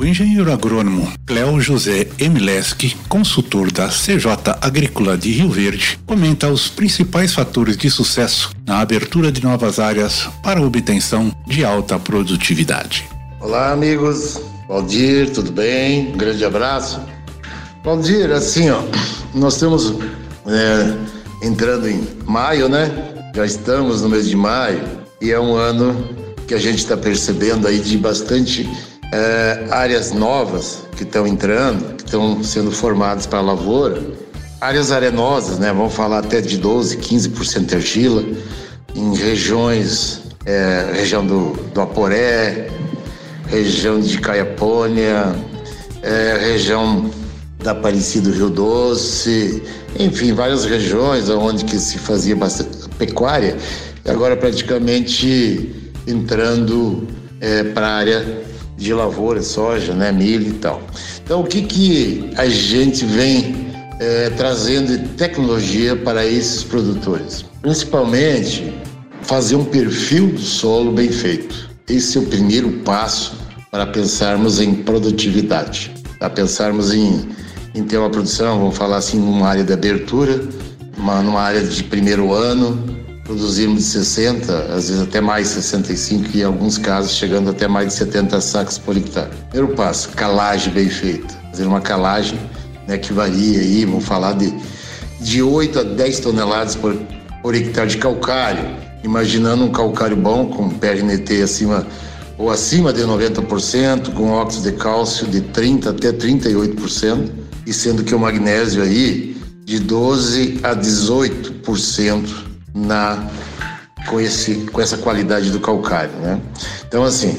O engenheiro agrônomo Cléo José Emileski, consultor da CJ Agrícola de Rio Verde, comenta os principais fatores de sucesso na abertura de novas áreas para obtenção de alta produtividade. Olá, amigos. Valdir, tudo bem? Um grande abraço. Valdir, assim, ó, nós estamos é, entrando em maio, né? Já estamos no mês de maio e é um ano que a gente está percebendo aí de bastante é, áreas novas que estão entrando, que estão sendo formadas para a lavoura, áreas arenosas, né? Vamos falar até de 12, 15% de argila, em regiões, é, região do, do Aporé, região de Caiapônia, é, região da Aparecida do Rio Doce, enfim, várias regiões onde que se fazia bastante pecuária, e agora praticamente entrando é, para a área de lavoura, soja, né, milho e tal. Então, o que, que a gente vem é, trazendo tecnologia para esses produtores? Principalmente, fazer um perfil do solo bem feito. Esse é o primeiro passo para pensarmos em produtividade, para pensarmos em, em ter uma produção, vamos falar assim, numa área de abertura, uma, numa área de primeiro ano, produzimos de 60, às vezes até mais 65 e em alguns casos chegando até mais de 70 sacos por hectare. Primeiro passo, calagem bem feita. Fazer uma calagem né, que varia aí, vamos falar de, de 8 a 10 toneladas por, por hectare de calcário. Imaginando um calcário bom com PRNT acima ou acima de 90%, com óxido de cálcio de 30 até 38%, e sendo que o magnésio aí de 12 a 18% na com esse com essa qualidade do calcário, né? Então assim,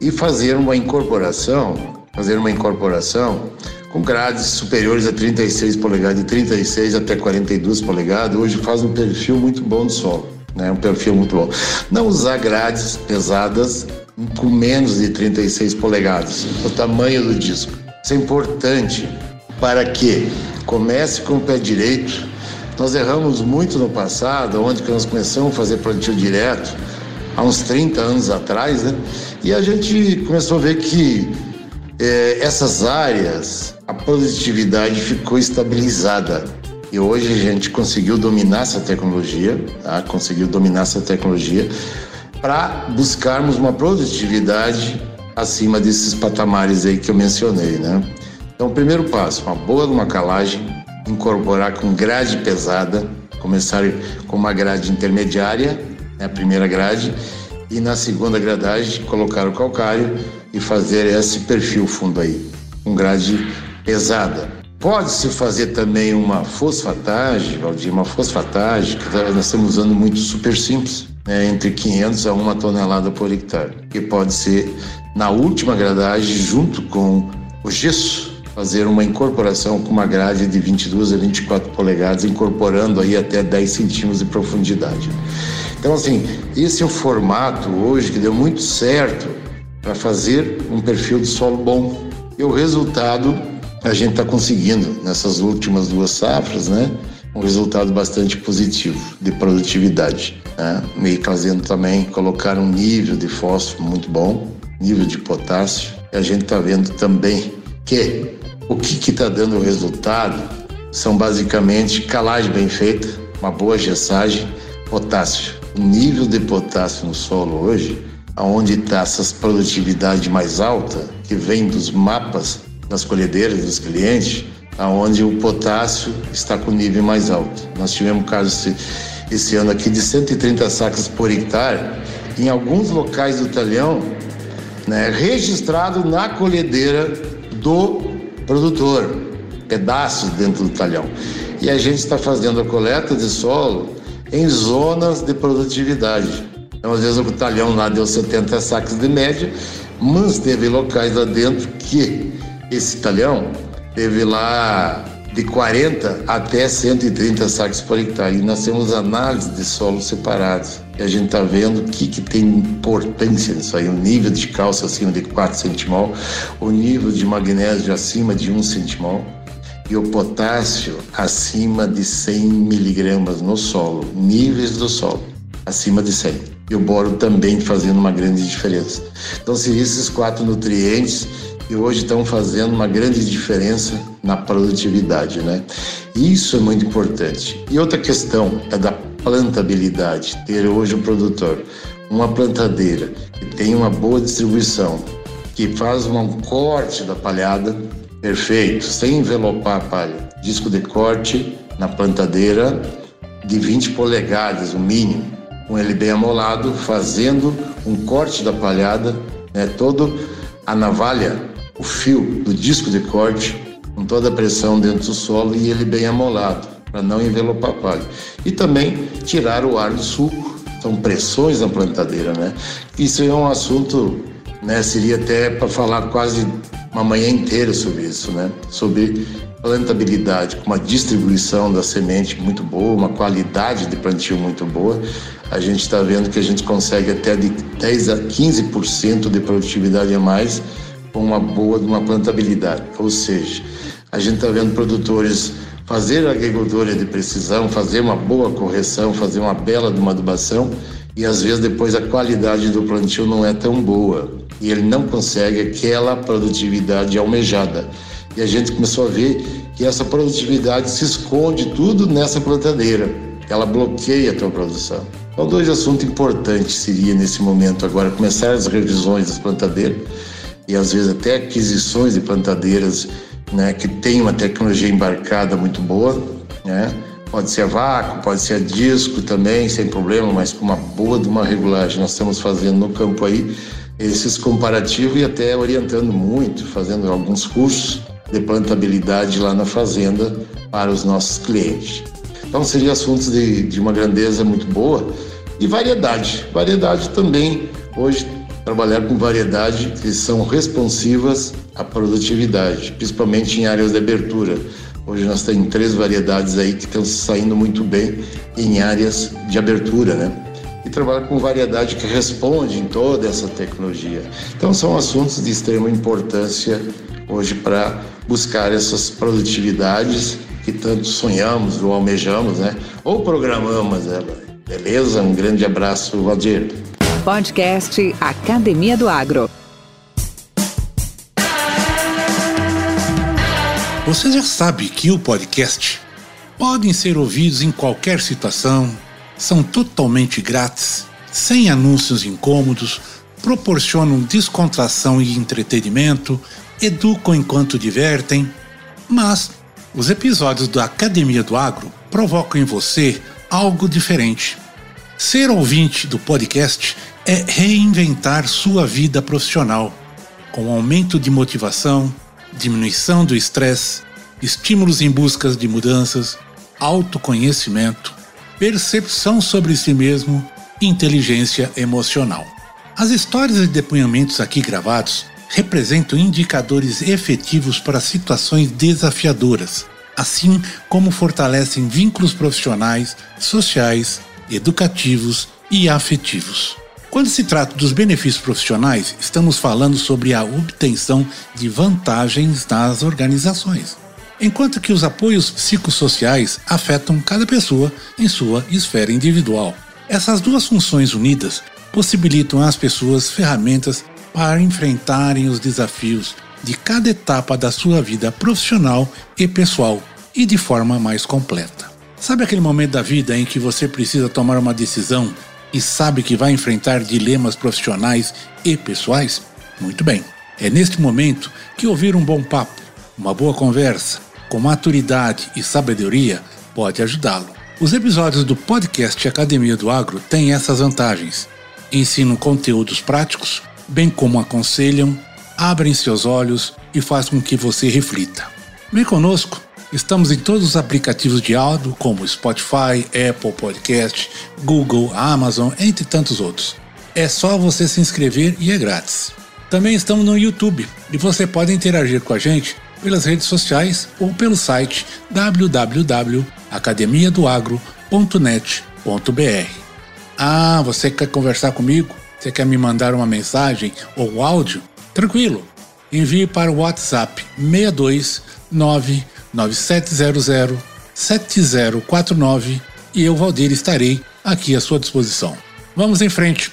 e fazer uma incorporação, fazer uma incorporação com grades superiores a 36 polegadas, de 36 até 42 polegadas, hoje faz um perfil muito bom de solo, né? Um perfil muito bom. Não usar grades pesadas com menos de 36 polegadas, o tamanho do disco. Isso é importante para que comece com o pé direito nós erramos muito no passado, onde nós começamos a fazer plantio direto, há uns 30 anos atrás, né? E a gente começou a ver que é, essas áreas, a produtividade ficou estabilizada. E hoje a gente conseguiu dominar essa tecnologia, tá? conseguiu dominar essa tecnologia para buscarmos uma produtividade acima desses patamares aí que eu mencionei, né? Então, o primeiro passo, uma boa uma calagem, incorporar com grade pesada, começar com uma grade intermediária, né, a primeira grade, e na segunda gradagem colocar o calcário e fazer esse perfil fundo aí, com grade pesada. Pode-se fazer também uma fosfatagem, Valdir, uma fosfatagem, que nós estamos usando muito super simples, né, entre 500 a 1 tonelada por hectare, que pode ser na última gradagem junto com o gesso, fazer uma incorporação com uma grade de 22 a 24 polegadas, incorporando aí até 10 centímetros de profundidade. Então, assim, esse é o formato hoje que deu muito certo para fazer um perfil de solo bom. E o resultado a gente está conseguindo nessas últimas duas safras, né? Um resultado bastante positivo de produtividade, né? E fazendo também colocar um nível de fósforo muito bom, nível de potássio. E a gente está vendo também que o que está dando resultado são basicamente calagem bem feita, uma boa gessagem, potássio. O nível de potássio no solo hoje, aonde está essa produtividade mais alta, que vem dos mapas das colhedeiras dos clientes, aonde o potássio está com nível mais alto. Nós tivemos casos esse ano aqui de 130 sacas por hectare, em alguns locais do talhão, né, registrado na colhedeira do produtor, pedaços dentro do talhão. E a gente está fazendo a coleta de solo em zonas de produtividade. Então, às vezes o talhão lá deu 70 sacos de média, mas teve locais lá dentro que esse talhão teve lá de 40 até 130 sacos por hectare. E nós temos análise de solos separados. E a gente está vendo que, que tem importância nisso aí. O nível de cálcio acima de 4 centimol, o nível de magnésio acima de 1 centimol e o potássio acima de 100 miligramas no solo, níveis do solo acima de 100. E o boro também fazendo uma grande diferença. Então, seriam esses quatro nutrientes que hoje estão fazendo uma grande diferença na produtividade, né? Isso é muito importante. E outra questão é da plantabilidade. Ter hoje um produtor, uma plantadeira que tem uma boa distribuição, que faz um corte da palhada perfeito, sem envelopar a palha. Disco de corte na plantadeira de 20 polegadas, o mínimo, com ele bem amolado, fazendo um corte da palhada, né, todo a navalha, o fio do disco de corte, com toda a pressão dentro do solo e ele bem amolado, para não envelopar a palha. E também tirar o ar do suco, são pressões na plantadeira, né? Isso é um assunto, né, seria até para falar quase uma manhã inteira sobre isso, né? Sobre plantabilidade, com uma distribuição da semente muito boa, uma qualidade de plantio muito boa, a gente está vendo que a gente consegue até de 10 a 15% de produtividade a mais com uma boa uma plantabilidade. Ou seja, a gente está vendo produtores fazer agricultura de precisão, fazer uma boa correção, fazer uma bela de uma adubação e às vezes depois a qualidade do plantio não é tão boa e ele não consegue aquela produtividade almejada. E a gente começou a ver que essa produtividade se esconde tudo nessa plantadeira. Ela bloqueia a tua produção. Então, dois assuntos importantes seria nesse momento agora começar as revisões das plantadeiras e às vezes até aquisições de plantadeiras né, que tem uma tecnologia embarcada muito boa, né? Pode ser a vácuo, pode ser a disco também, sem problema, mas com uma boa de uma regulagem. Nós estamos fazendo no campo aí esses comparativos e até orientando muito, fazendo alguns cursos de plantabilidade lá na fazenda para os nossos clientes. Então, seriam assuntos de, de uma grandeza muito boa e variedade. Variedade também, hoje, trabalhar com variedade que são responsivas à produtividade, principalmente em áreas de abertura. Hoje nós temos três variedades aí que estão saindo muito bem em áreas de abertura, né? e trabalha com variedade que responde em toda essa tecnologia. Então são assuntos de extrema importância hoje para buscar essas produtividades que tanto sonhamos ou almejamos, né? Ou programamos ela. Beleza? Um grande abraço, Valdir. Podcast Academia do Agro. Você já sabe que o podcast podem ser ouvidos em qualquer situação são totalmente grátis, sem anúncios incômodos, proporcionam descontração e entretenimento, educam enquanto divertem, mas os episódios da Academia do Agro provocam em você algo diferente. Ser ouvinte do podcast é reinventar sua vida profissional, com aumento de motivação, diminuição do estresse, estímulos em busca de mudanças, autoconhecimento, percepção sobre si mesmo, inteligência emocional. As histórias e depoimentos aqui gravados representam indicadores efetivos para situações desafiadoras, assim como fortalecem vínculos profissionais, sociais, educativos e afetivos. Quando se trata dos benefícios profissionais, estamos falando sobre a obtenção de vantagens nas organizações enquanto que os apoios psicossociais afetam cada pessoa em sua esfera individual. Essas duas funções unidas possibilitam às pessoas ferramentas para enfrentarem os desafios de cada etapa da sua vida profissional e pessoal e de forma mais completa. Sabe aquele momento da vida em que você precisa tomar uma decisão e sabe que vai enfrentar dilemas profissionais e pessoais? Muito bem. É neste momento que ouvir um bom papo, uma boa conversa, com maturidade e sabedoria pode ajudá-lo. Os episódios do podcast Academia do Agro têm essas vantagens. Ensinam conteúdos práticos, bem como aconselham, abrem seus olhos e fazem com que você reflita. Vem conosco, estamos em todos os aplicativos de áudio como Spotify, Apple Podcast, Google, Amazon, entre tantos outros. É só você se inscrever e é grátis. Também estamos no YouTube e você pode interagir com a gente pelas redes sociais ou pelo site www.academiadoagro.net.br. Ah, você quer conversar comigo? Você quer me mandar uma mensagem ou áudio? Tranquilo. Envie para o WhatsApp 62 99700 7049 e eu, Valdir, estarei aqui à sua disposição. Vamos em frente.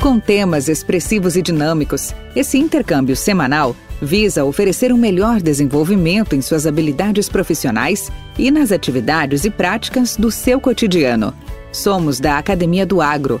Com temas expressivos e dinâmicos, esse intercâmbio semanal visa oferecer um melhor desenvolvimento em suas habilidades profissionais e nas atividades e práticas do seu cotidiano. Somos da Academia do Agro,